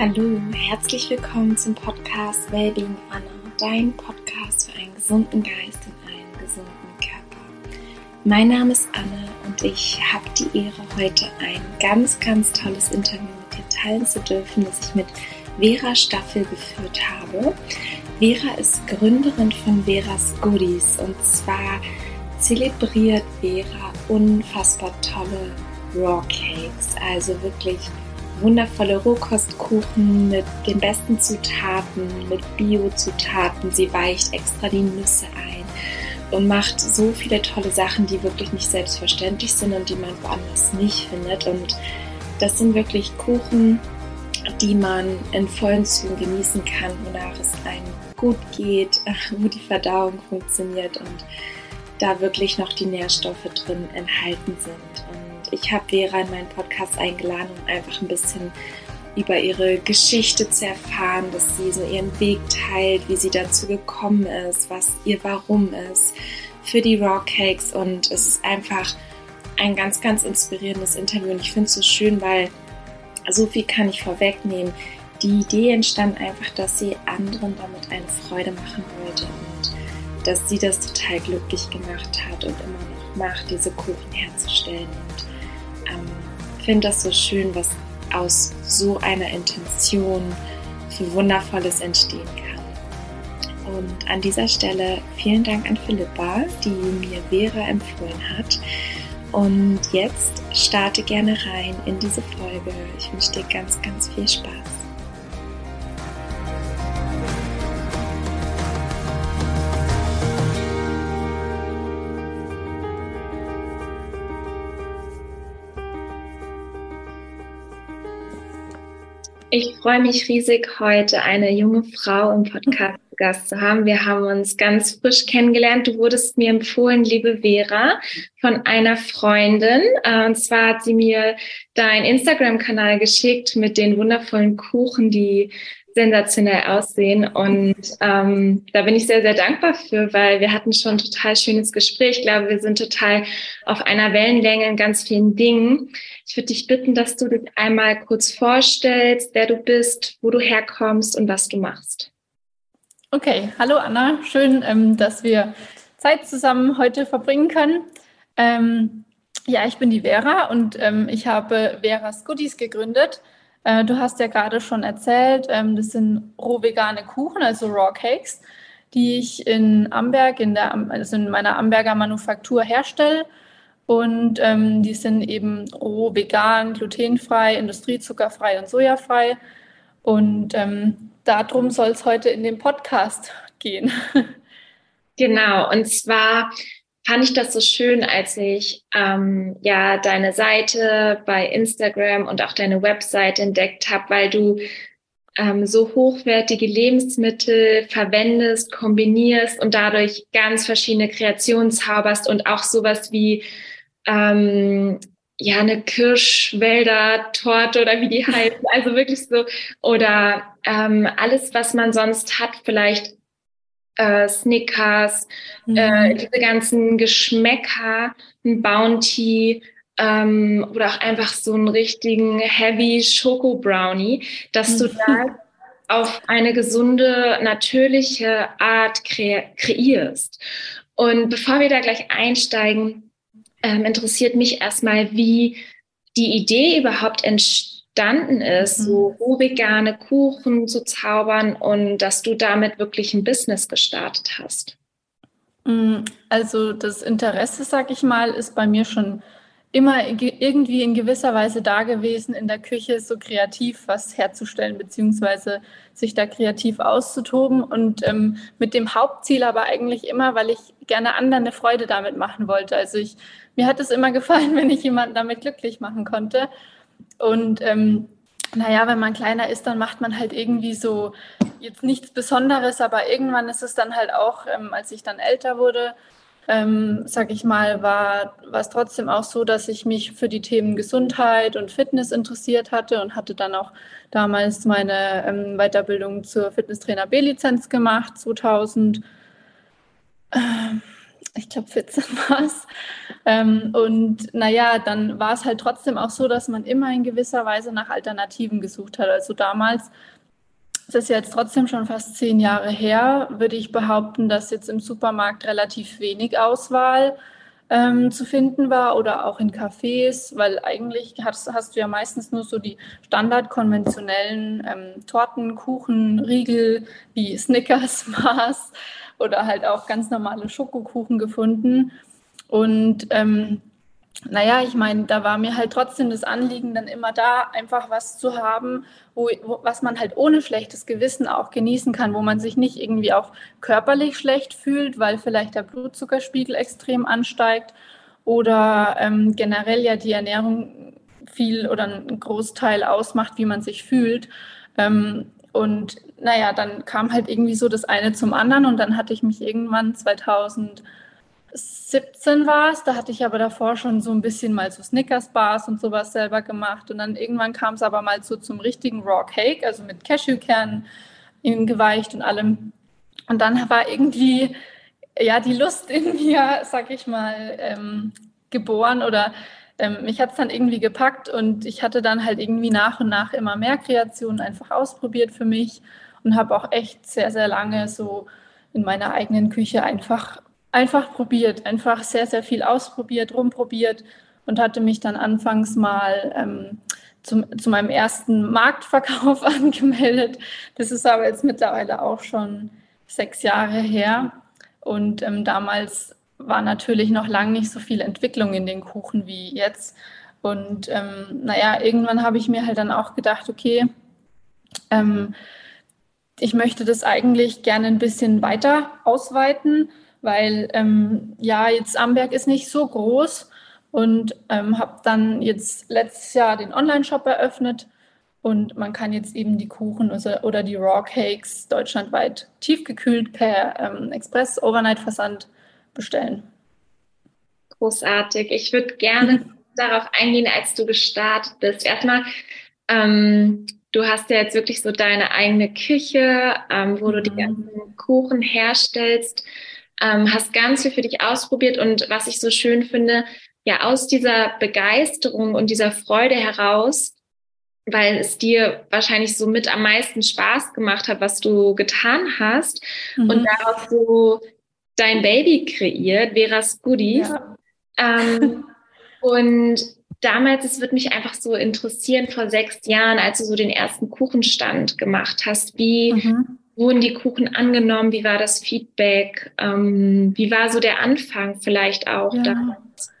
Hallo, herzlich willkommen zum Podcast Wellbeing Anna, dein Podcast für einen gesunden Geist und einen gesunden Körper. Mein Name ist Anne und ich habe die Ehre, heute ein ganz, ganz tolles Interview mit dir teilen zu dürfen, das ich mit Vera Staffel geführt habe. Vera ist Gründerin von Veras Goodies und zwar zelebriert Vera unfassbar tolle Raw Cakes, also wirklich wundervolle Rohkostkuchen mit den besten Zutaten, mit Bio-Zutaten. Sie weicht extra die Nüsse ein und macht so viele tolle Sachen, die wirklich nicht selbstverständlich sind und die man woanders nicht findet. Und das sind wirklich Kuchen, die man in vollen Zügen genießen kann, wonach es einem gut geht, wo die Verdauung funktioniert und da wirklich noch die Nährstoffe drin enthalten sind. Und ich habe Vera in meinen Podcast eingeladen, um einfach ein bisschen über ihre Geschichte zu erfahren, dass sie so ihren Weg teilt, wie sie dazu gekommen ist, was ihr Warum ist für die Raw Cakes und es ist einfach ein ganz, ganz inspirierendes Interview und ich finde es so schön, weil so viel kann ich vorwegnehmen. Die Idee entstand einfach, dass sie anderen damit eine Freude machen wollte und dass sie das total glücklich gemacht hat und immer noch macht, diese Kuchen herzustellen. Und ähm, finde das so schön, was aus so einer Intention für Wundervolles entstehen kann. Und an dieser Stelle vielen Dank an Philippa, die mir Vera empfohlen hat. Und jetzt starte gerne rein in diese Folge. Ich wünsche dir ganz, ganz viel Spaß. Ich freue mich riesig, heute eine junge Frau im Podcast zu Gast zu haben. Wir haben uns ganz frisch kennengelernt. Du wurdest mir empfohlen, liebe Vera, von einer Freundin. Äh, und zwar hat sie mir deinen Instagram-Kanal geschickt mit den wundervollen Kuchen, die sensationell aussehen. Und ähm, da bin ich sehr, sehr dankbar für, weil wir hatten schon ein total schönes Gespräch. Ich glaube, wir sind total auf einer Wellenlänge in ganz vielen Dingen. Ich würde dich bitten, dass du dich einmal kurz vorstellst, wer du bist, wo du herkommst und was du machst. Okay, hallo Anna, schön, ähm, dass wir Zeit zusammen heute verbringen können. Ähm, ja, ich bin die Vera und ähm, ich habe Veras Goodies gegründet. Äh, du hast ja gerade schon erzählt, ähm, das sind roh vegane Kuchen, also Raw Cakes, die ich in Amberg, in, der, also in meiner Amberger Manufaktur herstelle und ähm, die sind eben roh, vegan, glutenfrei, industriezuckerfrei und sojafrei. Und ähm, darum soll es heute in dem Podcast gehen. Genau, und zwar fand ich das so schön, als ich ähm, ja deine Seite bei Instagram und auch deine Website entdeckt habe, weil du ähm, so hochwertige Lebensmittel verwendest, kombinierst und dadurch ganz verschiedene Kreationen zauberst und auch sowas wie ähm, ja, eine Kirschwälder-Torte oder wie die heißt. Also wirklich so. Oder ähm, alles, was man sonst hat, vielleicht äh, Snickers, äh, mhm. äh, diese ganzen Geschmäcker, ein Bounty ähm, oder auch einfach so einen richtigen Heavy Schoko Brownie, dass du mhm. da auf eine gesunde, natürliche Art kre kreierst. Und bevor wir da gleich einsteigen, ähm, interessiert mich erstmal, wie die Idee überhaupt entstanden ist, mhm. so vegane Kuchen zu zaubern und dass du damit wirklich ein Business gestartet hast. Mm, also das Interesse, sag ich mal, ist bei mir schon immer irgendwie in gewisser Weise da gewesen, in der Küche so kreativ was herzustellen, beziehungsweise sich da kreativ auszutoben und ähm, mit dem Hauptziel aber eigentlich immer, weil ich gerne anderen eine Freude damit machen wollte. Also ich, mir hat es immer gefallen, wenn ich jemanden damit glücklich machen konnte. Und ähm, naja, wenn man kleiner ist, dann macht man halt irgendwie so jetzt nichts Besonderes, aber irgendwann ist es dann halt auch, ähm, als ich dann älter wurde, ähm, sag ich mal, war, es trotzdem auch so, dass ich mich für die Themen Gesundheit und Fitness interessiert hatte und hatte dann auch damals meine ähm, Weiterbildung zur Fitnesstrainer B-Lizenz gemacht, 2000. Ähm, ich glaube 14 war es. Ähm, und naja, dann war es halt trotzdem auch so, dass man immer in gewisser Weise nach Alternativen gesucht hat. Also damals, das ist jetzt trotzdem schon fast zehn Jahre her, würde ich behaupten, dass jetzt im Supermarkt relativ wenig Auswahl ähm, zu finden war oder auch in Cafés, weil eigentlich hast, hast du ja meistens nur so die standardkonventionellen ähm, Torten, Kuchen, Riegel wie Snickers, Mars oder halt auch ganz normale Schokokuchen gefunden. Und ähm, naja, ich meine, da war mir halt trotzdem das Anliegen, dann immer da einfach was zu haben, wo, wo, was man halt ohne schlechtes Gewissen auch genießen kann, wo man sich nicht irgendwie auch körperlich schlecht fühlt, weil vielleicht der Blutzuckerspiegel extrem ansteigt oder ähm, generell ja die Ernährung viel oder einen Großteil ausmacht, wie man sich fühlt. Ähm, und naja, dann kam halt irgendwie so das eine zum anderen und dann hatte ich mich irgendwann 2000 17 war es, da hatte ich aber davor schon so ein bisschen mal so Snickers-Bars und sowas selber gemacht. Und dann irgendwann kam es aber mal so zum richtigen Raw Cake, also mit Cashewkernen geweicht und allem. Und dann war irgendwie ja die Lust in mir, sag ich mal, ähm, geboren oder ähm, mich hat es dann irgendwie gepackt und ich hatte dann halt irgendwie nach und nach immer mehr Kreationen einfach ausprobiert für mich und habe auch echt sehr, sehr lange so in meiner eigenen Küche einfach einfach probiert, einfach sehr, sehr viel ausprobiert, rumprobiert und hatte mich dann anfangs mal ähm, zum, zu meinem ersten Marktverkauf angemeldet. Das ist aber jetzt mittlerweile auch schon sechs Jahre her. Und ähm, damals war natürlich noch lange nicht so viel Entwicklung in den Kuchen wie jetzt. Und ähm, naja, irgendwann habe ich mir halt dann auch gedacht, okay, ähm, ich möchte das eigentlich gerne ein bisschen weiter ausweiten weil ähm, ja, jetzt Amberg ist nicht so groß und ähm, habe dann jetzt letztes Jahr den Online-Shop eröffnet und man kann jetzt eben die Kuchen oder die Raw Cakes deutschlandweit tiefgekühlt per ähm, Express-Overnight-Versand bestellen. Großartig. Ich würde gerne darauf eingehen, als du gestartet bist. Erstmal, ähm, du hast ja jetzt wirklich so deine eigene Küche, ähm, wo du die mhm. ganzen Kuchen herstellst ähm, hast ganz viel für dich ausprobiert und was ich so schön finde, ja, aus dieser Begeisterung und dieser Freude heraus, weil es dir wahrscheinlich so mit am meisten Spaß gemacht hat, was du getan hast mhm. und daraus so dein Baby kreiert, Veras Goodies. Ja. Ähm, und damals, es wird mich einfach so interessieren, vor sechs Jahren, als du so den ersten Kuchenstand gemacht hast, wie, mhm wurden die Kuchen angenommen? Wie war das Feedback? Ähm, wie war so der Anfang vielleicht auch ja. damals?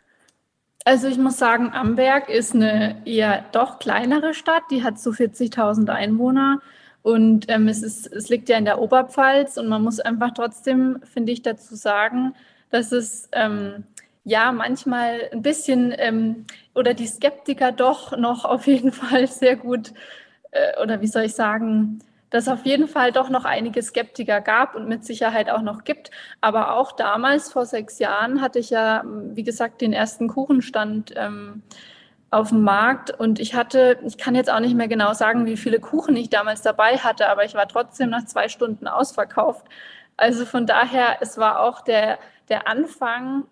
Also ich muss sagen, Amberg ist eine eher doch kleinere Stadt. Die hat so 40.000 Einwohner. Und ähm, es, ist, es liegt ja in der Oberpfalz und man muss einfach trotzdem, finde ich, dazu sagen, dass es ähm, ja manchmal ein bisschen ähm, oder die Skeptiker doch noch auf jeden Fall sehr gut äh, oder wie soll ich sagen, dass auf jeden Fall doch noch einige Skeptiker gab und mit Sicherheit auch noch gibt. Aber auch damals, vor sechs Jahren, hatte ich ja, wie gesagt, den ersten Kuchenstand ähm, auf dem Markt und ich hatte, ich kann jetzt auch nicht mehr genau sagen, wie viele Kuchen ich damals dabei hatte, aber ich war trotzdem nach zwei Stunden ausverkauft. Also von daher, es war auch der, der Anfang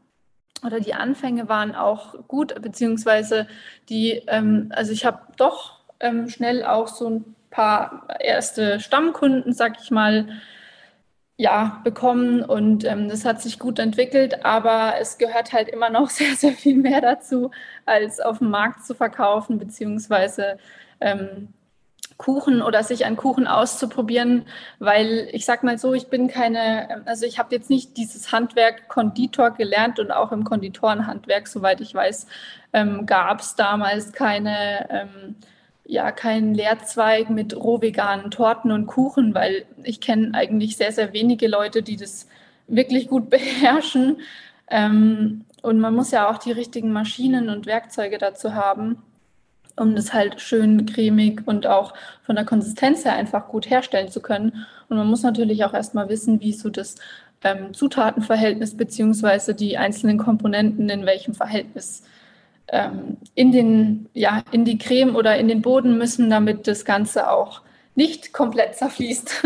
oder die Anfänge waren auch gut, beziehungsweise die, ähm, also ich habe doch ähm, schnell auch so ein paar erste Stammkunden, sag ich mal, ja, bekommen und ähm, das hat sich gut entwickelt, aber es gehört halt immer noch sehr, sehr viel mehr dazu, als auf dem Markt zu verkaufen, beziehungsweise ähm, Kuchen oder sich an Kuchen auszuprobieren, weil ich sag mal so, ich bin keine, also ich habe jetzt nicht dieses Handwerk Konditor gelernt und auch im Konditorenhandwerk, soweit ich weiß, ähm, gab es damals keine ähm, ja keinen Lehrzweig mit rohveganen Torten und Kuchen, weil ich kenne eigentlich sehr, sehr wenige Leute, die das wirklich gut beherrschen. Ähm, und man muss ja auch die richtigen Maschinen und Werkzeuge dazu haben, um das halt schön cremig und auch von der Konsistenz her einfach gut herstellen zu können. Und man muss natürlich auch erstmal wissen, wie so das ähm, Zutatenverhältnis beziehungsweise die einzelnen Komponenten in welchem Verhältnis ähm, in, den, ja, in die Creme oder in den Boden müssen, damit das Ganze auch nicht komplett zerfließt.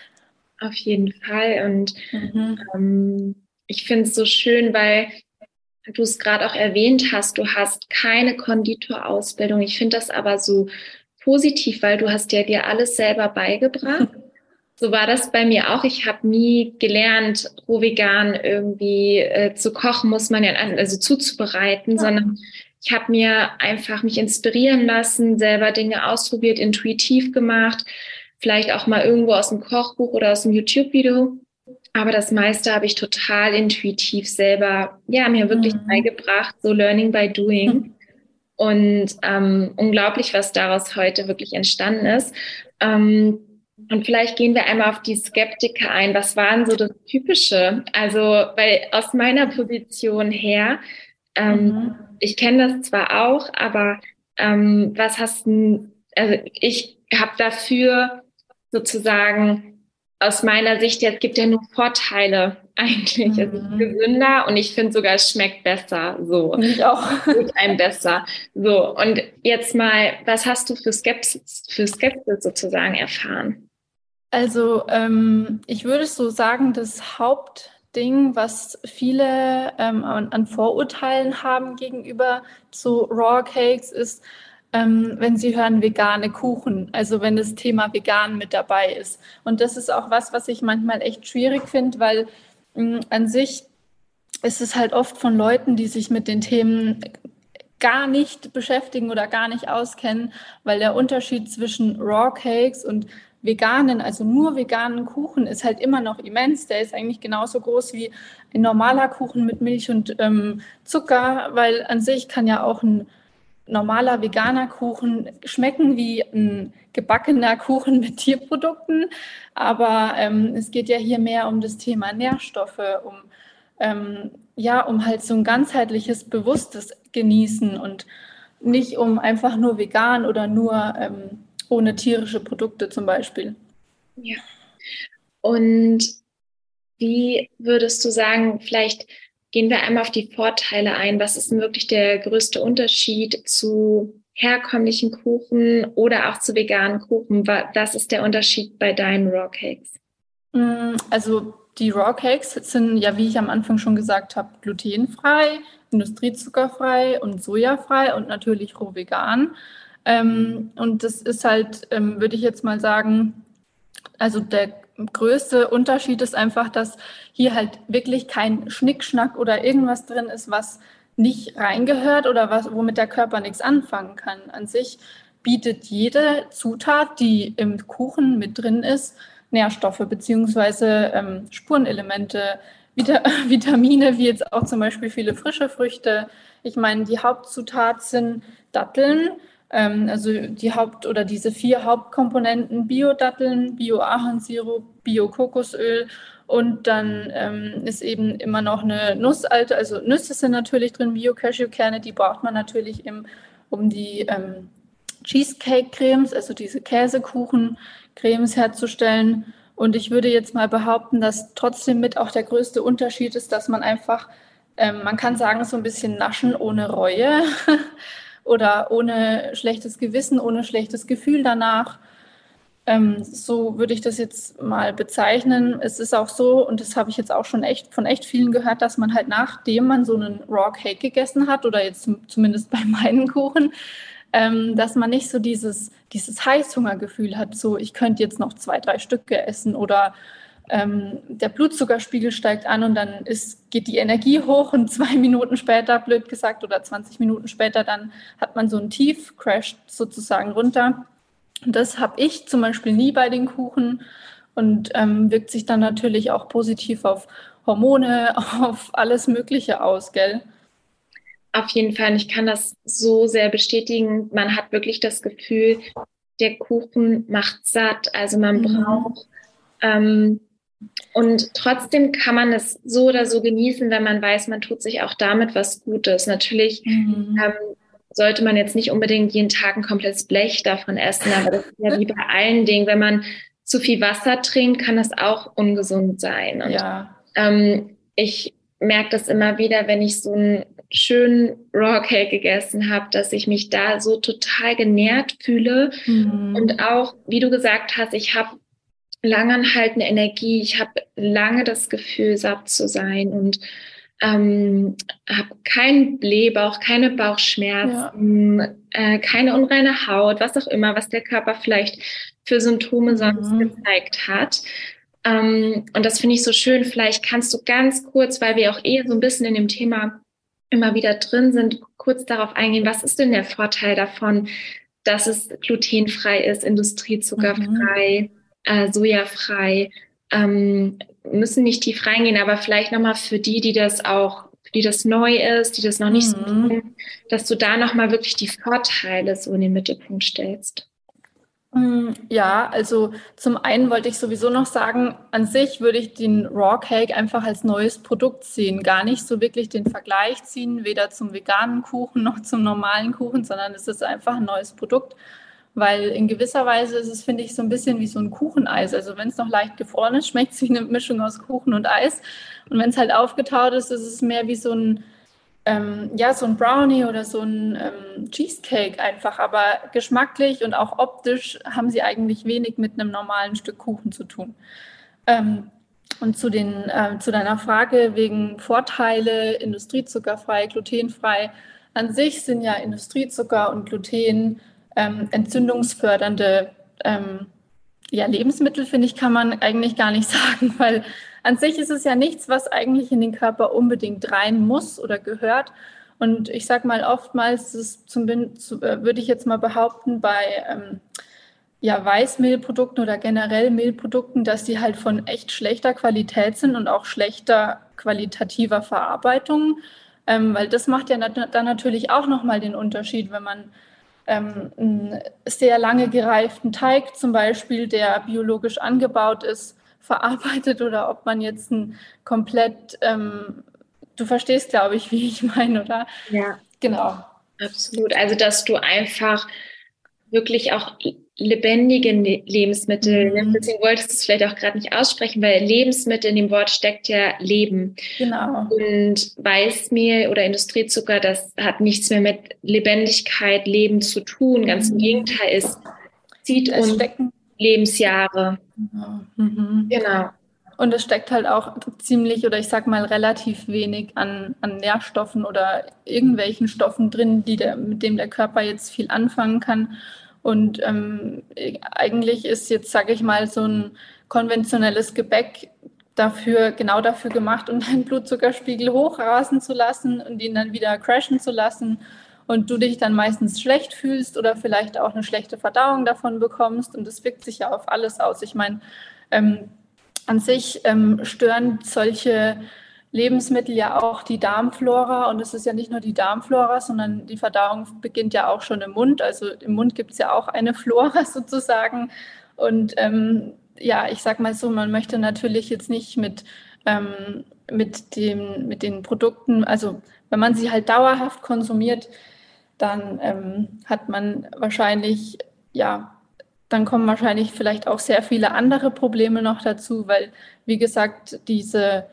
Auf jeden Fall. Und mhm. ähm, ich finde es so schön, weil du es gerade auch erwähnt hast, du hast keine Konditorausbildung. Ich finde das aber so positiv, weil du hast ja dir alles selber beigebracht. So war das bei mir auch. Ich habe nie gelernt, roh vegan irgendwie äh, zu kochen, muss man ja also zuzubereiten, ja. sondern ich habe mir einfach mich inspirieren lassen, selber Dinge ausprobiert, intuitiv gemacht, vielleicht auch mal irgendwo aus dem Kochbuch oder aus dem YouTube-Video. Aber das meiste habe ich total intuitiv selber, ja, mir wirklich mhm. beigebracht, so Learning by Doing. Mhm. Und ähm, unglaublich, was daraus heute wirklich entstanden ist. Ähm, und vielleicht gehen wir einmal auf die Skeptiker ein. Was waren so das Typische? Also, weil aus meiner Position her, ähm, mhm. ich kenne das zwar auch, aber ähm, was hast du, also ich habe dafür sozusagen aus meiner Sicht jetzt gibt ja nur Vorteile eigentlich. Mhm. Es ist mhm. gesünder und ich finde sogar, es schmeckt besser. So. Ich auch. Tut einem besser. So. Und jetzt mal, was hast du für Skepsis, für Skepsis sozusagen erfahren? Also, ähm, ich würde so sagen, das Hauptding, was viele ähm, an, an Vorurteilen haben gegenüber zu Raw Cakes, ist, ähm, wenn Sie hören vegane Kuchen, also wenn das Thema vegan mit dabei ist. Und das ist auch was, was ich manchmal echt schwierig finde, weil mh, an sich ist es halt oft von Leuten, die sich mit den Themen gar nicht beschäftigen oder gar nicht auskennen, weil der Unterschied zwischen Raw Cakes und veganen, also nur veganen Kuchen ist halt immer noch immens. Der ist eigentlich genauso groß wie ein normaler Kuchen mit Milch und ähm, Zucker, weil an sich kann ja auch ein normaler veganer Kuchen schmecken wie ein gebackener Kuchen mit Tierprodukten. Aber ähm, es geht ja hier mehr um das Thema Nährstoffe, um ähm, ja, um halt so ein ganzheitliches, bewusstes Genießen und nicht um einfach nur vegan oder nur ähm, ohne tierische Produkte zum Beispiel. Ja. Und wie würdest du sagen, vielleicht Gehen wir einmal auf die Vorteile ein. Was ist denn wirklich der größte Unterschied zu herkömmlichen Kuchen oder auch zu veganen Kuchen? Was ist der Unterschied bei deinen Raw Cakes? Mm, also die Raw Cakes sind ja, wie ich am Anfang schon gesagt habe, glutenfrei, industriezuckerfrei und sojafrei und natürlich roh vegan. Ähm, und das ist halt, ähm, würde ich jetzt mal sagen, also der größte Unterschied ist einfach, dass hier halt wirklich kein Schnickschnack oder irgendwas drin ist, was nicht reingehört oder was, womit der Körper nichts anfangen kann. An sich bietet jede Zutat, die im Kuchen mit drin ist, Nährstoffe beziehungsweise ähm, Spurenelemente, Vita Vitamine, wie jetzt auch zum Beispiel viele frische Früchte. Ich meine, die Hauptzutat sind Datteln, also die Haupt- oder diese vier Hauptkomponenten Bio-Datteln, Bio-Ahornsirup, Bio-Kokosöl und dann ähm, ist eben immer noch eine Nussalte, also Nüsse sind natürlich drin, Bio-Cashew-Kerne, die braucht man natürlich im, um die ähm, Cheesecake-Cremes, also diese Käsekuchen-Cremes herzustellen. Und ich würde jetzt mal behaupten, dass trotzdem mit auch der größte Unterschied ist, dass man einfach, ähm, man kann sagen, so ein bisschen naschen ohne Reue. oder ohne schlechtes Gewissen, ohne schlechtes Gefühl danach. Ähm, so würde ich das jetzt mal bezeichnen. Es ist auch so, und das habe ich jetzt auch schon echt von echt vielen gehört, dass man halt nachdem man so einen Raw Cake gegessen hat, oder jetzt zumindest bei meinen Kuchen, ähm, dass man nicht so dieses, dieses Heißhungergefühl hat, so ich könnte jetzt noch zwei, drei Stücke essen oder ähm, der Blutzuckerspiegel steigt an und dann ist, geht die Energie hoch und zwei Minuten später, blöd gesagt, oder 20 Minuten später, dann hat man so ein Tief, crasht sozusagen runter. Und das habe ich zum Beispiel nie bei den Kuchen und ähm, wirkt sich dann natürlich auch positiv auf Hormone, auf alles Mögliche aus, gell? Auf jeden Fall. Ich kann das so sehr bestätigen. Man hat wirklich das Gefühl, der Kuchen macht satt. Also man mhm. braucht ähm, und trotzdem kann man es so oder so genießen, wenn man weiß, man tut sich auch damit was Gutes. Natürlich mhm. ähm, sollte man jetzt nicht unbedingt jeden Tag ein komplettes Blech davon essen, aber das ist ja wie bei allen Dingen. Wenn man zu viel Wasser trinkt, kann das auch ungesund sein. Und ja. ähm, ich merke das immer wieder, wenn ich so einen schönen Raw Cake gegessen habe, dass ich mich da so total genährt fühle. Mhm. Und auch, wie du gesagt hast, ich habe langanhaltende Energie. Ich habe lange das Gefühl, satt zu sein und ähm, habe keinen Blähbauch, keine Bauchschmerzen, ja. äh, keine unreine Haut, was auch immer, was der Körper vielleicht für Symptome mhm. sonst gezeigt hat. Ähm, und das finde ich so schön. Vielleicht kannst du ganz kurz, weil wir auch eh so ein bisschen in dem Thema immer wieder drin sind, kurz darauf eingehen, was ist denn der Vorteil davon, dass es glutenfrei ist, industriezuckerfrei, mhm. Äh, sojafrei. Ähm, müssen nicht tief reingehen, aber vielleicht nochmal für die, die das auch, die das neu ist, die das noch nicht mhm. so tun, dass du da nochmal wirklich die Vorteile so in den Mittelpunkt stellst. Mm, ja, also zum einen wollte ich sowieso noch sagen, an sich würde ich den Raw Cake einfach als neues Produkt sehen, gar nicht so wirklich den Vergleich ziehen, weder zum veganen Kuchen noch zum normalen Kuchen, sondern es ist einfach ein neues Produkt, weil in gewisser Weise ist es, finde ich, so ein bisschen wie so ein Kucheneis. Also wenn es noch leicht gefroren ist, schmeckt es wie eine Mischung aus Kuchen und Eis. Und wenn es halt aufgetaut ist, ist es mehr wie so ein ähm, ja, so ein Brownie oder so ein ähm, Cheesecake einfach, aber geschmacklich und auch optisch haben sie eigentlich wenig mit einem normalen Stück Kuchen zu tun. Ähm, und zu, den, äh, zu deiner Frage wegen Vorteile, industriezuckerfrei, glutenfrei. An sich sind ja Industriezucker und Gluten ähm, entzündungsfördernde ähm, ja, Lebensmittel, finde ich, kann man eigentlich gar nicht sagen, weil an sich ist es ja nichts, was eigentlich in den Körper unbedingt rein muss oder gehört. Und ich sage mal, oftmals äh, würde ich jetzt mal behaupten, bei ähm, ja, Weißmehlprodukten oder generell Mehlprodukten, dass die halt von echt schlechter Qualität sind und auch schlechter qualitativer Verarbeitung. Ähm, weil das macht ja dann natürlich auch nochmal den Unterschied, wenn man ähm, einen sehr lange gereiften Teig zum Beispiel, der biologisch angebaut ist, verarbeitet oder ob man jetzt ein komplett, ähm, du verstehst, glaube ich, wie ich meine, oder? Ja. Genau. Absolut. Also, dass du einfach wirklich auch lebendige ne-, Lebensmittel, mhm. deswegen wolltest du es vielleicht auch gerade nicht aussprechen, weil Lebensmittel in dem Wort steckt ja Leben. Genau. Und Weißmehl oder Industriezucker, das hat nichts mehr mit Lebendigkeit, Leben zu tun. Ganz im mhm. Gegenteil, es zieht es uns stecken Lebensjahre. Genau. Mhm. genau. Und es steckt halt auch ziemlich oder ich sag mal relativ wenig an, an Nährstoffen oder irgendwelchen Stoffen drin, die der, mit dem der Körper jetzt viel anfangen kann. Und ähm, eigentlich ist jetzt, sage ich mal, so ein konventionelles Gebäck dafür, genau dafür gemacht, um deinen Blutzuckerspiegel hochrasen zu lassen und ihn dann wieder crashen zu lassen und du dich dann meistens schlecht fühlst oder vielleicht auch eine schlechte Verdauung davon bekommst. Und das wirkt sich ja auf alles aus. Ich meine, ähm, an sich ähm, stören solche Lebensmittel ja auch die Darmflora. Und es ist ja nicht nur die Darmflora, sondern die Verdauung beginnt ja auch schon im Mund. Also im Mund gibt es ja auch eine Flora sozusagen. Und ähm, ja, ich sag mal so, man möchte natürlich jetzt nicht mit, ähm, mit, dem, mit den Produkten, also wenn man sie halt dauerhaft konsumiert, dann ähm, hat man wahrscheinlich, ja, dann kommen wahrscheinlich vielleicht auch sehr viele andere Probleme noch dazu, weil, wie gesagt, diese,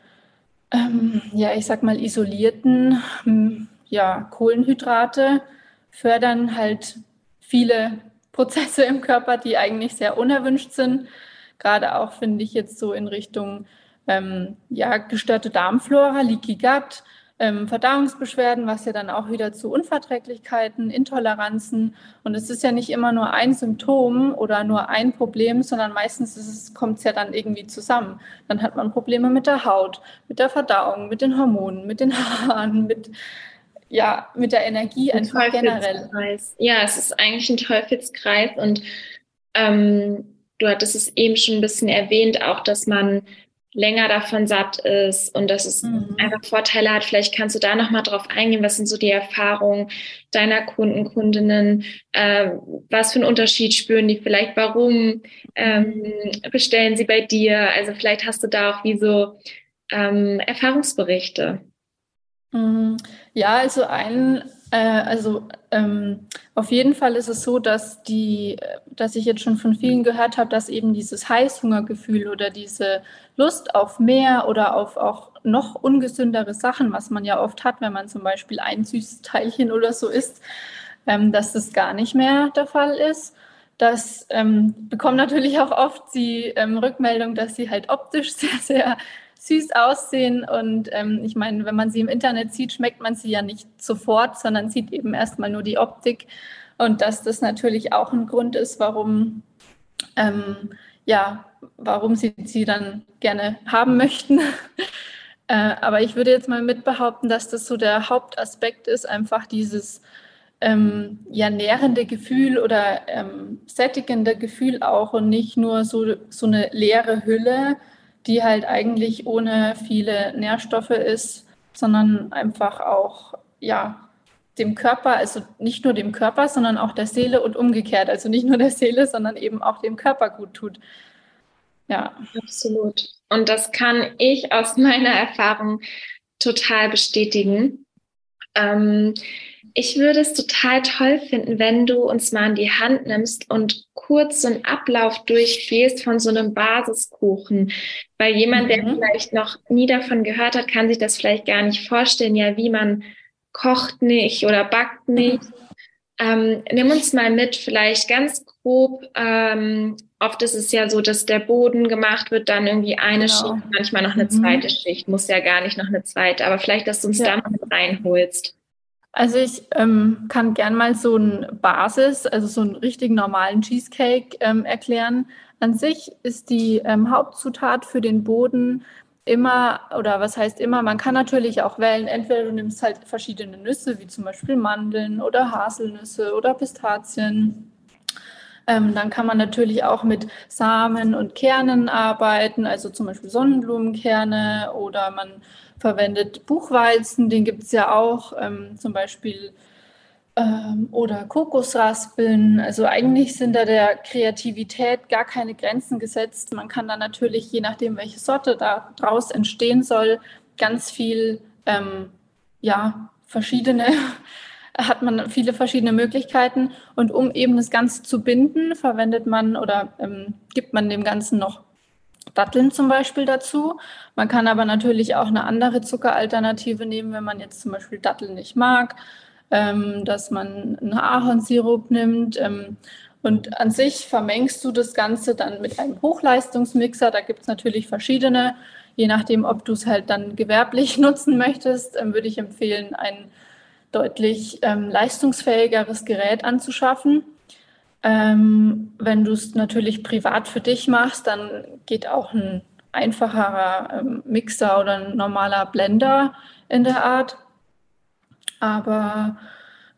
ähm, ja, ich sag mal, isolierten hm, ja, Kohlenhydrate fördern halt viele Prozesse im Körper, die eigentlich sehr unerwünscht sind. Gerade auch finde ich jetzt so in Richtung ähm, ja, gestörte Darmflora, Leaky Gut, ähm, Verdauungsbeschwerden, was ja dann auch wieder zu Unverträglichkeiten, Intoleranzen und es ist ja nicht immer nur ein Symptom oder nur ein Problem, sondern meistens kommt es ja dann irgendwie zusammen. Dann hat man Probleme mit der Haut, mit der Verdauung, mit den Hormonen, mit den Haaren, mit ja, mit der Energie ein einfach generell. Ja, es ist eigentlich ein Teufelskreis und ähm, du hattest es eben schon ein bisschen erwähnt, auch dass man länger davon satt ist und dass es mhm. einfach Vorteile hat. Vielleicht kannst du da nochmal drauf eingehen. Was sind so die Erfahrungen deiner Kunden, Kundinnen? Äh, was für einen Unterschied spüren die vielleicht? Warum ähm, bestellen sie bei dir? Also vielleicht hast du da auch wie so ähm, Erfahrungsberichte. Mhm. Ja, also ein also ähm, auf jeden Fall ist es so, dass die, dass ich jetzt schon von vielen gehört habe, dass eben dieses Heißhungergefühl oder diese Lust auf mehr oder auf auch noch ungesündere Sachen, was man ja oft hat, wenn man zum Beispiel ein süßes Teilchen oder so isst, ähm, dass das gar nicht mehr der Fall ist. Das ähm, bekommen natürlich auch oft die ähm, Rückmeldung, dass sie halt optisch sehr, sehr süß aussehen. Und ähm, ich meine, wenn man sie im Internet sieht, schmeckt man sie ja nicht sofort, sondern sieht eben erstmal nur die Optik. Und dass das natürlich auch ein Grund ist, warum, ähm, ja, warum sie sie dann gerne haben möchten. äh, aber ich würde jetzt mal mitbehaupten, dass das so der Hauptaspekt ist, einfach dieses ähm, ja, nährende Gefühl oder ähm, sättigende Gefühl auch und nicht nur so, so eine leere Hülle, die halt eigentlich ohne viele Nährstoffe ist, sondern einfach auch, ja, dem Körper, also nicht nur dem Körper, sondern auch der Seele und umgekehrt. Also nicht nur der Seele, sondern eben auch dem Körper gut tut. Ja. Absolut. Und das kann ich aus meiner Erfahrung total bestätigen. Ähm, ich würde es total toll finden, wenn du uns mal in die Hand nimmst und kurz so einen Ablauf durchgehst von so einem Basiskuchen. Weil jemand, mhm. der vielleicht noch nie davon gehört hat, kann sich das vielleicht gar nicht vorstellen, ja, wie man kocht nicht oder backt nicht. Mhm. Ähm, nimm uns mal mit, vielleicht ganz grob. Ähm, oft ist es ja so, dass der Boden gemacht wird, dann irgendwie eine genau. Schicht, manchmal noch eine mhm. zweite Schicht, muss ja gar nicht noch eine zweite, aber vielleicht, dass du uns ja. da noch reinholst. Also ich ähm, kann gern mal so ein Basis, also so einen richtigen normalen Cheesecake ähm, erklären. An sich ist die ähm, Hauptzutat für den Boden immer, oder was heißt immer, man kann natürlich auch wählen, entweder du nimmst halt verschiedene Nüsse, wie zum Beispiel Mandeln oder Haselnüsse oder Pistazien. Ähm, dann kann man natürlich auch mit Samen und Kernen arbeiten, also zum Beispiel Sonnenblumenkerne oder man verwendet Buchweizen, den gibt es ja auch, ähm, zum Beispiel ähm, oder Kokosraspeln. Also eigentlich sind da der Kreativität gar keine Grenzen gesetzt. Man kann da natürlich, je nachdem, welche Sorte da draus entstehen soll, ganz viel, ähm, ja, verschiedene, hat man viele verschiedene Möglichkeiten. Und um eben das Ganze zu binden, verwendet man oder ähm, gibt man dem Ganzen noch Datteln zum Beispiel dazu. Man kann aber natürlich auch eine andere Zuckeralternative nehmen, wenn man jetzt zum Beispiel Datteln nicht mag, ähm, dass man einen Ahornsirup nimmt. Ähm, und an sich vermengst du das Ganze dann mit einem Hochleistungsmixer. Da gibt es natürlich verschiedene. Je nachdem, ob du es halt dann gewerblich nutzen möchtest, ähm, würde ich empfehlen, ein deutlich ähm, leistungsfähigeres Gerät anzuschaffen. Ähm, wenn du es natürlich privat für dich machst, dann geht auch ein einfacherer ähm, Mixer oder ein normaler Blender in der Art. Aber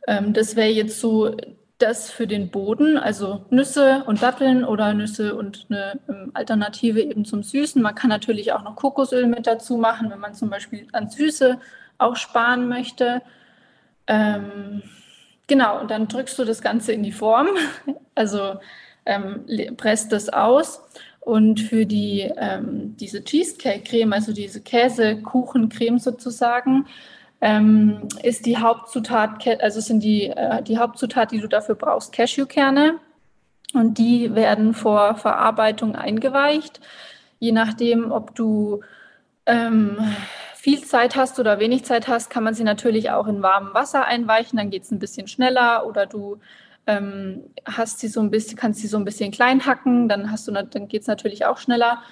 ähm, das wäre jetzt so das für den Boden, also Nüsse und Datteln oder Nüsse und eine ähm, Alternative eben zum Süßen. Man kann natürlich auch noch Kokosöl mit dazu machen, wenn man zum Beispiel an Süße auch sparen möchte. Ähm, Genau, und dann drückst du das Ganze in die Form, also ähm, presst das aus. Und für die, ähm, diese Cheesecake-Creme, also diese Käsekuchencreme sozusagen, ähm, ist die Hauptzutat, also sind die, äh, die Hauptzutat, die du dafür brauchst, Cashewkerne. Und die werden vor Verarbeitung eingeweicht. Je nachdem, ob du ähm, viel Zeit hast oder wenig Zeit hast, kann man sie natürlich auch in warmem Wasser einweichen, dann geht es ein bisschen schneller oder du ähm, hast sie so ein bisschen, kannst sie so ein bisschen klein hacken, dann dann geht es natürlich auch schneller.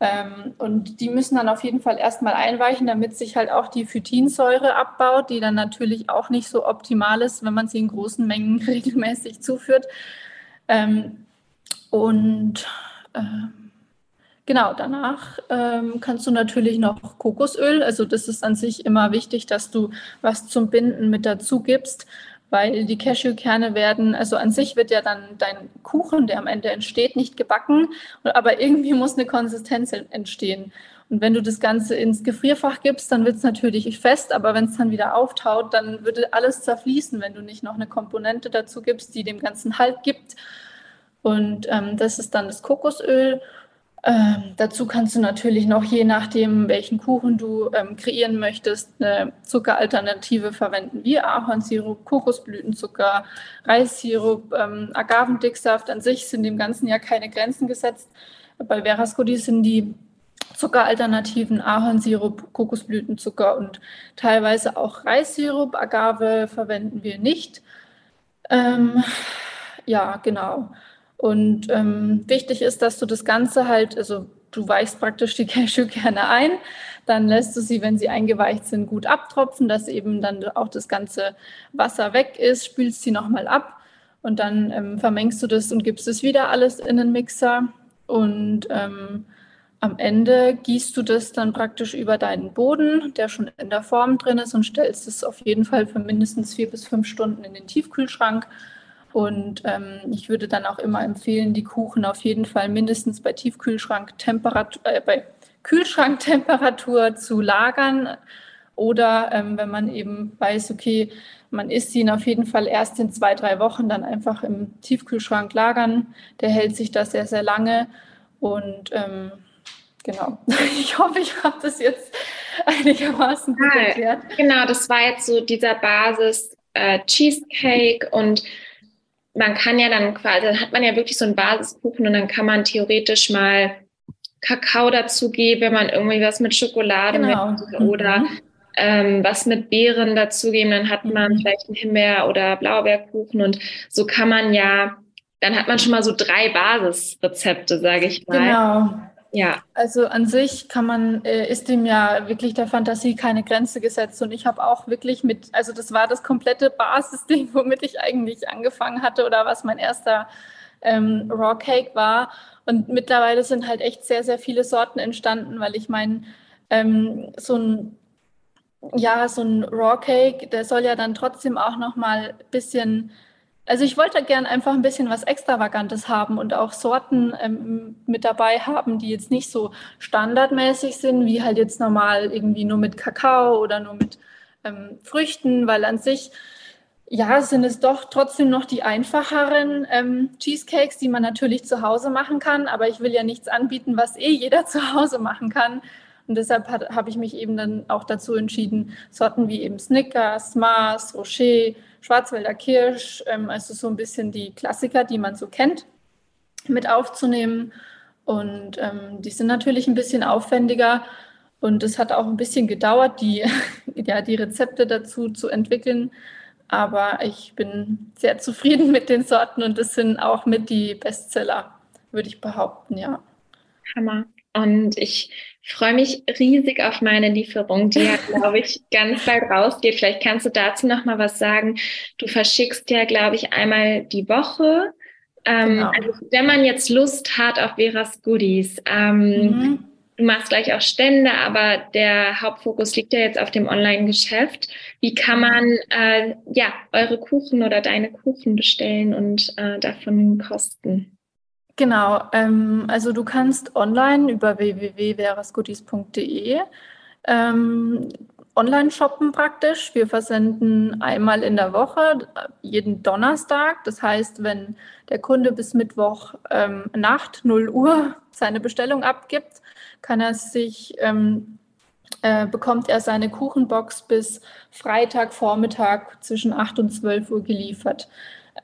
Ähm, und die müssen dann auf jeden Fall erstmal einweichen, damit sich halt auch die Phytinsäure abbaut, die dann natürlich auch nicht so optimal ist, wenn man sie in großen Mengen regelmäßig zuführt. Ähm, und ähm, Genau, danach ähm, kannst du natürlich noch Kokosöl. Also das ist an sich immer wichtig, dass du was zum Binden mit dazu gibst, weil die Cashewkerne werden, also an sich wird ja dann dein Kuchen, der am Ende entsteht, nicht gebacken, aber irgendwie muss eine Konsistenz entstehen. Und wenn du das Ganze ins Gefrierfach gibst, dann wird es natürlich fest, aber wenn es dann wieder auftaut, dann würde alles zerfließen, wenn du nicht noch eine Komponente dazu gibst, die dem Ganzen Halt gibt. Und ähm, das ist dann das Kokosöl. Ähm, dazu kannst du natürlich noch, je nachdem, welchen Kuchen du ähm, kreieren möchtest, eine Zuckeralternative verwenden, wie Ahornsirup, Kokosblütenzucker, Reissirup, ähm, Agavendicksaft. An sich sind dem Ganzen ja keine Grenzen gesetzt. Bei Verascodi sind die Zuckeralternativen Ahornsirup, Kokosblütenzucker und teilweise auch Reissirup. Agave verwenden wir nicht. Ähm, ja, genau. Und ähm, wichtig ist, dass du das Ganze halt, also du weichst praktisch die Cashewkerne ein, dann lässt du sie, wenn sie eingeweicht sind, gut abtropfen, dass eben dann auch das ganze Wasser weg ist, spülst sie nochmal ab und dann ähm, vermengst du das und gibst es wieder alles in den Mixer und ähm, am Ende gießt du das dann praktisch über deinen Boden, der schon in der Form drin ist und stellst es auf jeden Fall für mindestens vier bis fünf Stunden in den Tiefkühlschrank. Und ähm, ich würde dann auch immer empfehlen, die Kuchen auf jeden Fall mindestens bei Tiefkühlschranktemperatur, äh, bei Kühlschranktemperatur zu lagern. Oder ähm, wenn man eben weiß, okay, man isst ihn auf jeden Fall erst in zwei, drei Wochen, dann einfach im Tiefkühlschrank lagern. Der hält sich da sehr, sehr lange. Und ähm, genau, ich hoffe, ich habe das jetzt einigermaßen gut erklärt. Genau, das war jetzt so dieser Basis äh, Cheesecake und man kann ja dann quasi, dann hat man ja wirklich so einen Basiskuchen und dann kann man theoretisch mal Kakao dazugeben, wenn man irgendwie was mit Schokolade genau. möchte oder mhm. ähm, was mit Beeren dazugeben, dann hat man mhm. vielleicht einen Himbeer- oder Blaubeerkuchen und so kann man ja, dann hat man schon mal so drei Basisrezepte, sage ich mal. Genau. Ja. Also an sich kann man, äh, ist dem ja wirklich der Fantasie keine Grenze gesetzt. Und ich habe auch wirklich mit, also das war das komplette Basisding, womit ich eigentlich angefangen hatte oder was mein erster ähm, Raw Cake war. Und mittlerweile sind halt echt sehr, sehr viele Sorten entstanden, weil ich meine, ähm, so ein ja, so ein Raw Cake, der soll ja dann trotzdem auch noch mal ein bisschen also ich wollte gern einfach ein bisschen was Extravagantes haben und auch Sorten ähm, mit dabei haben, die jetzt nicht so standardmäßig sind, wie halt jetzt normal irgendwie nur mit Kakao oder nur mit ähm, Früchten, weil an sich ja, sind es doch trotzdem noch die einfacheren ähm, Cheesecakes, die man natürlich zu Hause machen kann. Aber ich will ja nichts anbieten, was eh jeder zu Hause machen kann. Und deshalb habe ich mich eben dann auch dazu entschieden, Sorten wie eben Snickers, Mars, Rocher, Schwarzwälder Kirsch, ähm, also so ein bisschen die Klassiker, die man so kennt, mit aufzunehmen. Und ähm, die sind natürlich ein bisschen aufwendiger. Und es hat auch ein bisschen gedauert, die, ja, die Rezepte dazu zu entwickeln. Aber ich bin sehr zufrieden mit den Sorten und das sind auch mit die Bestseller, würde ich behaupten, ja. Hammer. Und ich freue mich riesig auf meine Lieferung, die ja, glaube ich, ganz bald rausgeht. Vielleicht kannst du dazu noch mal was sagen. Du verschickst ja, glaube ich, einmal die Woche. Ähm, genau. also, wenn man jetzt Lust hat auf Veras Goodies, ähm, mhm. du machst gleich auch Stände, aber der Hauptfokus liegt ja jetzt auf dem Online-Geschäft. Wie kann man äh, ja eure Kuchen oder deine Kuchen bestellen und äh, davon kosten? Genau, ähm, also du kannst online über www.verasgoodies.de ähm, online shoppen praktisch. Wir versenden einmal in der Woche, jeden Donnerstag. Das heißt, wenn der Kunde bis Mittwoch ähm, Nacht 0 Uhr seine Bestellung abgibt, kann er sich ähm, äh, bekommt er seine Kuchenbox bis Freitagvormittag zwischen 8 und 12 Uhr geliefert.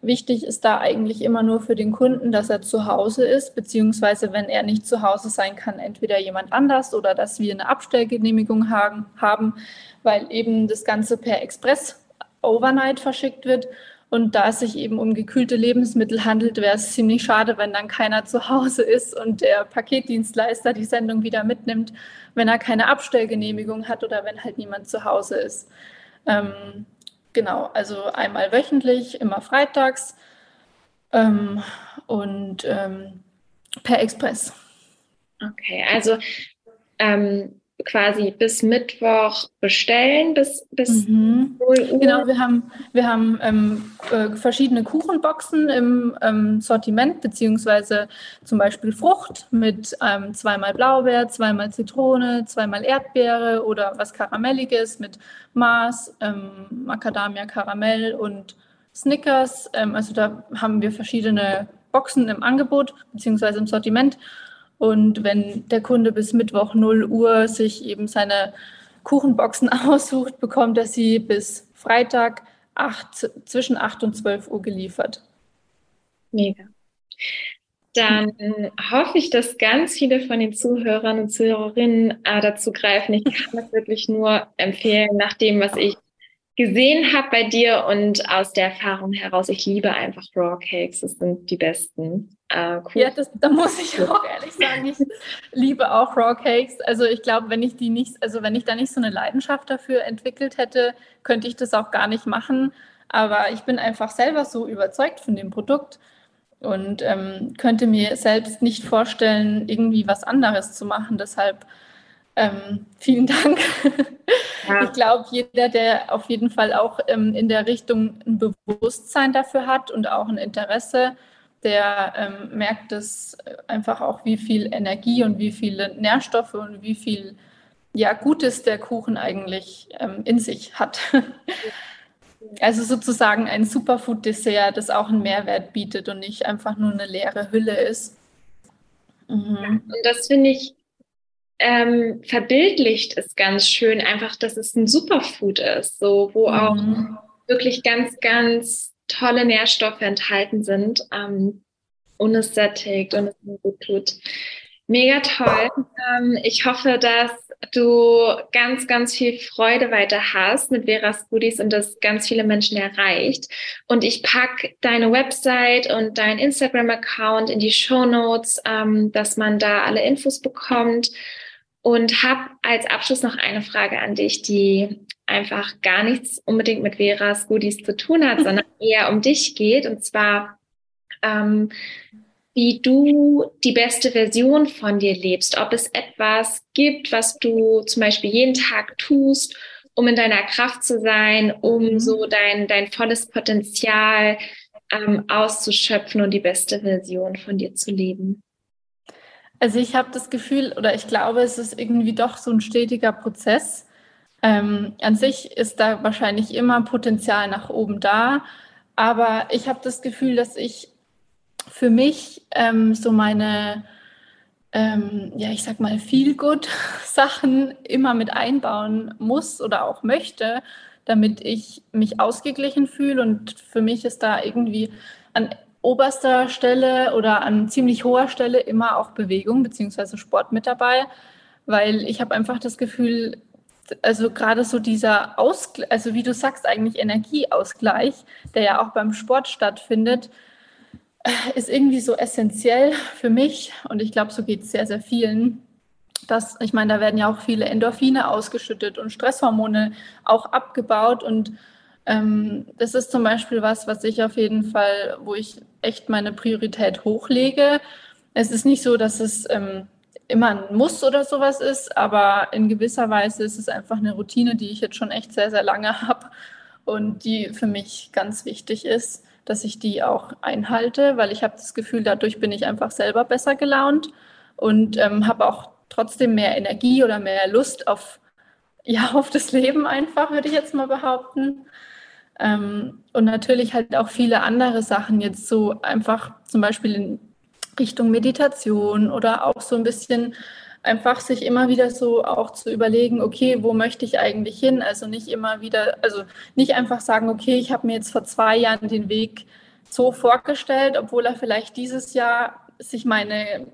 Wichtig ist da eigentlich immer nur für den Kunden, dass er zu Hause ist, beziehungsweise wenn er nicht zu Hause sein kann, entweder jemand anders oder dass wir eine Abstellgenehmigung haben, weil eben das Ganze per Express Overnight verschickt wird. Und da es sich eben um gekühlte Lebensmittel handelt, wäre es ziemlich schade, wenn dann keiner zu Hause ist und der Paketdienstleister die Sendung wieder mitnimmt, wenn er keine Abstellgenehmigung hat oder wenn halt niemand zu Hause ist. Ähm, Genau, also einmal wöchentlich, immer freitags ähm, und ähm, per Express. Okay, also ähm, quasi bis Mittwoch bestellen, bis, bis mhm. 0 Uhr. Genau, wir haben, wir haben ähm, äh, verschiedene Kuchenboxen im ähm, Sortiment, beziehungsweise zum Beispiel Frucht mit ähm, zweimal Blaubeer, zweimal Zitrone, zweimal Erdbeere oder was Karamelliges mit Mars, ähm, Macadamia Karamell und Snickers. Ähm, also da haben wir verschiedene Boxen im Angebot, beziehungsweise im Sortiment. Und wenn der Kunde bis Mittwoch 0 Uhr sich eben seine Kuchenboxen aussucht, bekommt er sie bis Freitag 8, zwischen 8 und 12 Uhr geliefert. Mega. Dann hoffe ich, dass ganz viele von den Zuhörern und Zuhörerinnen äh, dazu greifen. Ich kann das wirklich nur empfehlen, nach dem, was ich gesehen habe bei dir und aus der Erfahrung heraus. Ich liebe einfach Raw Cakes, das sind die besten. Äh, cool. Ja, das, da muss ich auch ehrlich sagen, ich liebe auch Raw Cakes. Also ich glaube, wenn ich die nicht, also wenn ich da nicht so eine Leidenschaft dafür entwickelt hätte, könnte ich das auch gar nicht machen. Aber ich bin einfach selber so überzeugt von dem Produkt und ähm, könnte mir selbst nicht vorstellen, irgendwie was anderes zu machen. Deshalb ähm, vielen Dank. Ja. Ich glaube, jeder, der auf jeden Fall auch ähm, in der Richtung ein Bewusstsein dafür hat und auch ein Interesse, der ähm, merkt es einfach auch, wie viel Energie und wie viele Nährstoffe und wie viel ja, Gutes der Kuchen eigentlich ähm, in sich hat. Also sozusagen ein Superfood-Dessert, das auch einen Mehrwert bietet und nicht einfach nur eine leere Hülle ist. Mhm. Und das finde ich ähm, verbildlicht ist ganz schön, einfach, dass es ein Superfood ist, so wo mhm. auch wirklich ganz, ganz tolle Nährstoffe enthalten sind ähm, und es sättigt und es gut tut. Mega toll. Ähm, ich hoffe, dass du ganz, ganz viel Freude weiter hast mit Veras Goodies und das ganz viele Menschen erreicht. Und ich pack deine Website und dein Instagram-Account in die Show Notes, ähm, dass man da alle Infos bekommt. Und habe als Abschluss noch eine Frage an dich, die einfach gar nichts unbedingt mit Veras Goodies zu tun hat, sondern eher um dich geht. Und zwar, ähm, wie du die beste Version von dir lebst. Ob es etwas gibt, was du zum Beispiel jeden Tag tust, um in deiner Kraft zu sein, um mhm. so dein, dein volles Potenzial ähm, auszuschöpfen und die beste Version von dir zu leben. Also ich habe das Gefühl oder ich glaube, es ist irgendwie doch so ein stetiger Prozess. Ähm, an sich ist da wahrscheinlich immer Potenzial nach oben da, aber ich habe das Gefühl, dass ich für mich ähm, so meine, ähm, ja, ich sag mal, Feel-Good-Sachen immer mit einbauen muss oder auch möchte, damit ich mich ausgeglichen fühle. Und für mich ist da irgendwie an oberster Stelle oder an ziemlich hoher Stelle immer auch Bewegung bzw. Sport mit dabei, weil ich habe einfach das Gefühl, also gerade so dieser Ausgleich, also wie du sagst, eigentlich Energieausgleich, der ja auch beim Sport stattfindet, äh, ist irgendwie so essentiell für mich und ich glaube, so geht es sehr, sehr vielen. Dass, ich meine, da werden ja auch viele Endorphine ausgeschüttet und Stresshormone auch abgebaut und ähm, das ist zum Beispiel was, was ich auf jeden Fall, wo ich echt meine Priorität hochlege. Es ist nicht so, dass es ähm, immer ein Muss oder sowas ist, aber in gewisser Weise ist es einfach eine Routine, die ich jetzt schon echt sehr, sehr lange habe und die für mich ganz wichtig ist, dass ich die auch einhalte, weil ich habe das Gefühl, dadurch bin ich einfach selber besser gelaunt und ähm, habe auch trotzdem mehr Energie oder mehr Lust auf, ja, auf das Leben einfach, würde ich jetzt mal behaupten. Ähm, und natürlich halt auch viele andere Sachen jetzt so einfach zum Beispiel in Richtung Meditation oder auch so ein bisschen einfach sich immer wieder so auch zu überlegen, okay, wo möchte ich eigentlich hin? Also nicht immer wieder, also nicht einfach sagen, okay, ich habe mir jetzt vor zwei Jahren den Weg so vorgestellt, obwohl er vielleicht dieses Jahr sich meine,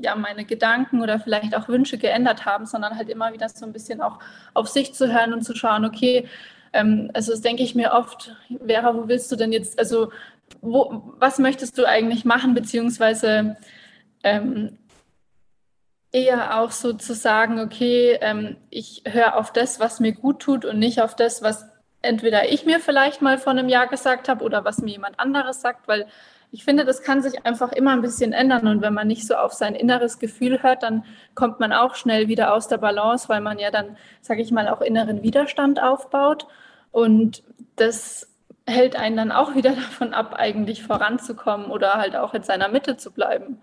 ja, meine Gedanken oder vielleicht auch Wünsche geändert haben, sondern halt immer wieder so ein bisschen auch auf sich zu hören und zu schauen, okay, ähm, also das denke ich mir oft, Vera, wo willst du denn jetzt, also wo, was möchtest du eigentlich machen, beziehungsweise ähm, eher auch so zu sagen, okay, ähm, ich höre auf das, was mir gut tut und nicht auf das, was entweder ich mir vielleicht mal vor einem Jahr gesagt habe oder was mir jemand anderes sagt, weil ich finde, das kann sich einfach immer ein bisschen ändern. Und wenn man nicht so auf sein inneres Gefühl hört, dann kommt man auch schnell wieder aus der Balance, weil man ja dann, sage ich mal, auch inneren Widerstand aufbaut. Und das hält einen dann auch wieder davon ab, eigentlich voranzukommen oder halt auch in seiner Mitte zu bleiben.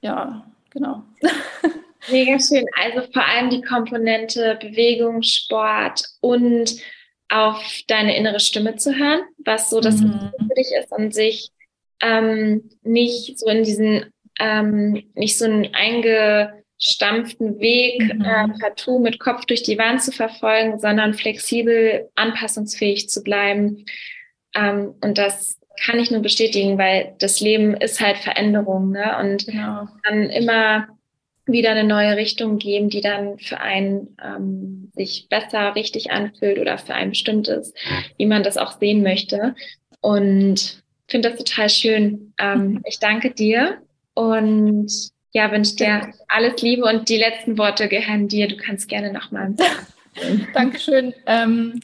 Ja, genau. Mega schön. Also vor allem die Komponente Bewegung, Sport und auf deine innere Stimme zu hören, was so das mhm. für dich ist und sich ähm, nicht so in diesen, ähm, nicht so einen eingestampften Weg mhm. äh, partout mit Kopf durch die Wand zu verfolgen, sondern flexibel, anpassungsfähig zu bleiben. Ähm, und das kann ich nur bestätigen, weil das Leben ist halt Veränderung, ne? Und genau. kann immer wieder eine neue Richtung geben, die dann für einen ähm, sich besser richtig anfühlt oder für ein bestimmtes, wie man das auch sehen möchte. Und finde das total schön. Ähm, mhm. ich danke dir und ja, wünsche dir alles Liebe und die letzten Worte gehören dir. Du kannst gerne nochmal. Dankeschön. Ähm,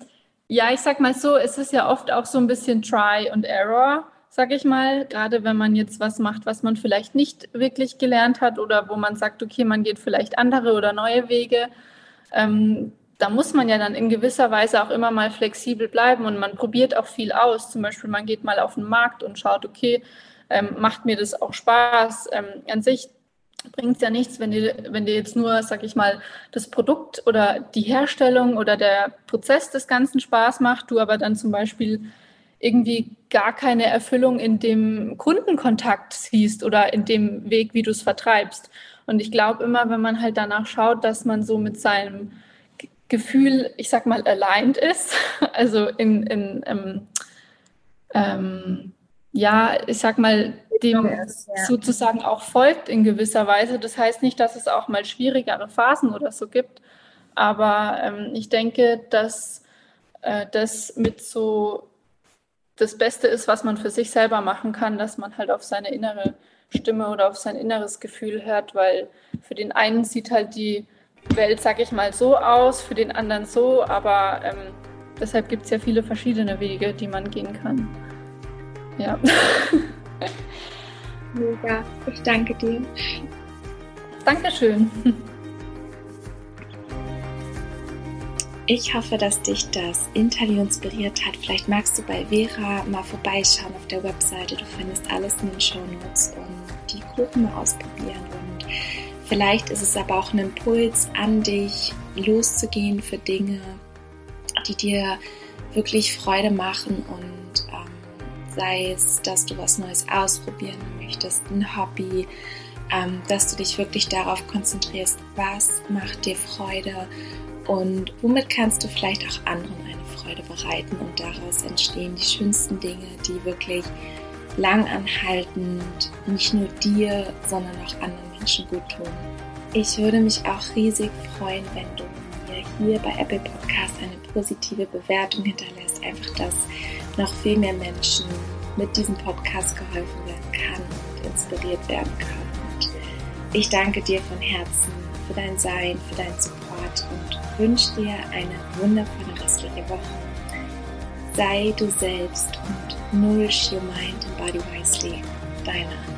ja, ich sag mal so, es ist ja oft auch so ein bisschen Try and Error, sag ich mal. Gerade wenn man jetzt was macht, was man vielleicht nicht wirklich gelernt hat oder wo man sagt, okay, man geht vielleicht andere oder neue Wege. Ähm, da muss man ja dann in gewisser Weise auch immer mal flexibel bleiben und man probiert auch viel aus. Zum Beispiel, man geht mal auf den Markt und schaut, okay, ähm, macht mir das auch Spaß? Ähm, an sich bringt es ja nichts, wenn dir, wenn jetzt nur, sag ich mal, das Produkt oder die Herstellung oder der Prozess des Ganzen Spaß macht, du aber dann zum Beispiel irgendwie gar keine Erfüllung in dem Kundenkontakt siehst oder in dem Weg, wie du es vertreibst. Und ich glaube immer, wenn man halt danach schaut, dass man so mit seinem Gefühl, ich sag mal, aligned ist, also in, in ähm, ähm, ja, ich sag mal, dem ja. sozusagen auch folgt in gewisser Weise. Das heißt nicht, dass es auch mal schwierigere Phasen oder so gibt, aber ähm, ich denke, dass äh, das mit so das Beste ist, was man für sich selber machen kann, dass man halt auf seine innere Stimme oder auf sein inneres Gefühl hört, weil für den einen sieht halt die Welt, sag ich mal, so aus, für den anderen so, aber ähm, deshalb gibt es ja viele verschiedene Wege, die man gehen kann. Ja. Mega. Ich danke dir. Dankeschön. Ich hoffe, dass dich das Interview inspiriert hat. Vielleicht magst du bei Vera mal vorbeischauen auf der Webseite. Du findest alles in den Show Notes und die Gruppen mal ausprobieren. Und vielleicht ist es aber auch ein Impuls an dich, loszugehen für Dinge, die dir wirklich Freude machen und sei es, dass du was Neues ausprobieren möchtest, ein Hobby, ähm, dass du dich wirklich darauf konzentrierst, was macht dir Freude und womit kannst du vielleicht auch anderen eine Freude bereiten und daraus entstehen die schönsten Dinge, die wirklich lang anhaltend nicht nur dir, sondern auch anderen Menschen gut tun. Ich würde mich auch riesig freuen, wenn du mir hier bei Apple Podcast eine positive Bewertung hinterlässt, einfach dass noch viel mehr Menschen mit diesem Podcast geholfen werden kann und inspiriert werden kann. Und ich danke dir von Herzen für dein Sein, für deinen Support und wünsche dir eine wundervolle restliche Woche. Sei du selbst und nourish your mind and body wisely. Deine Anna.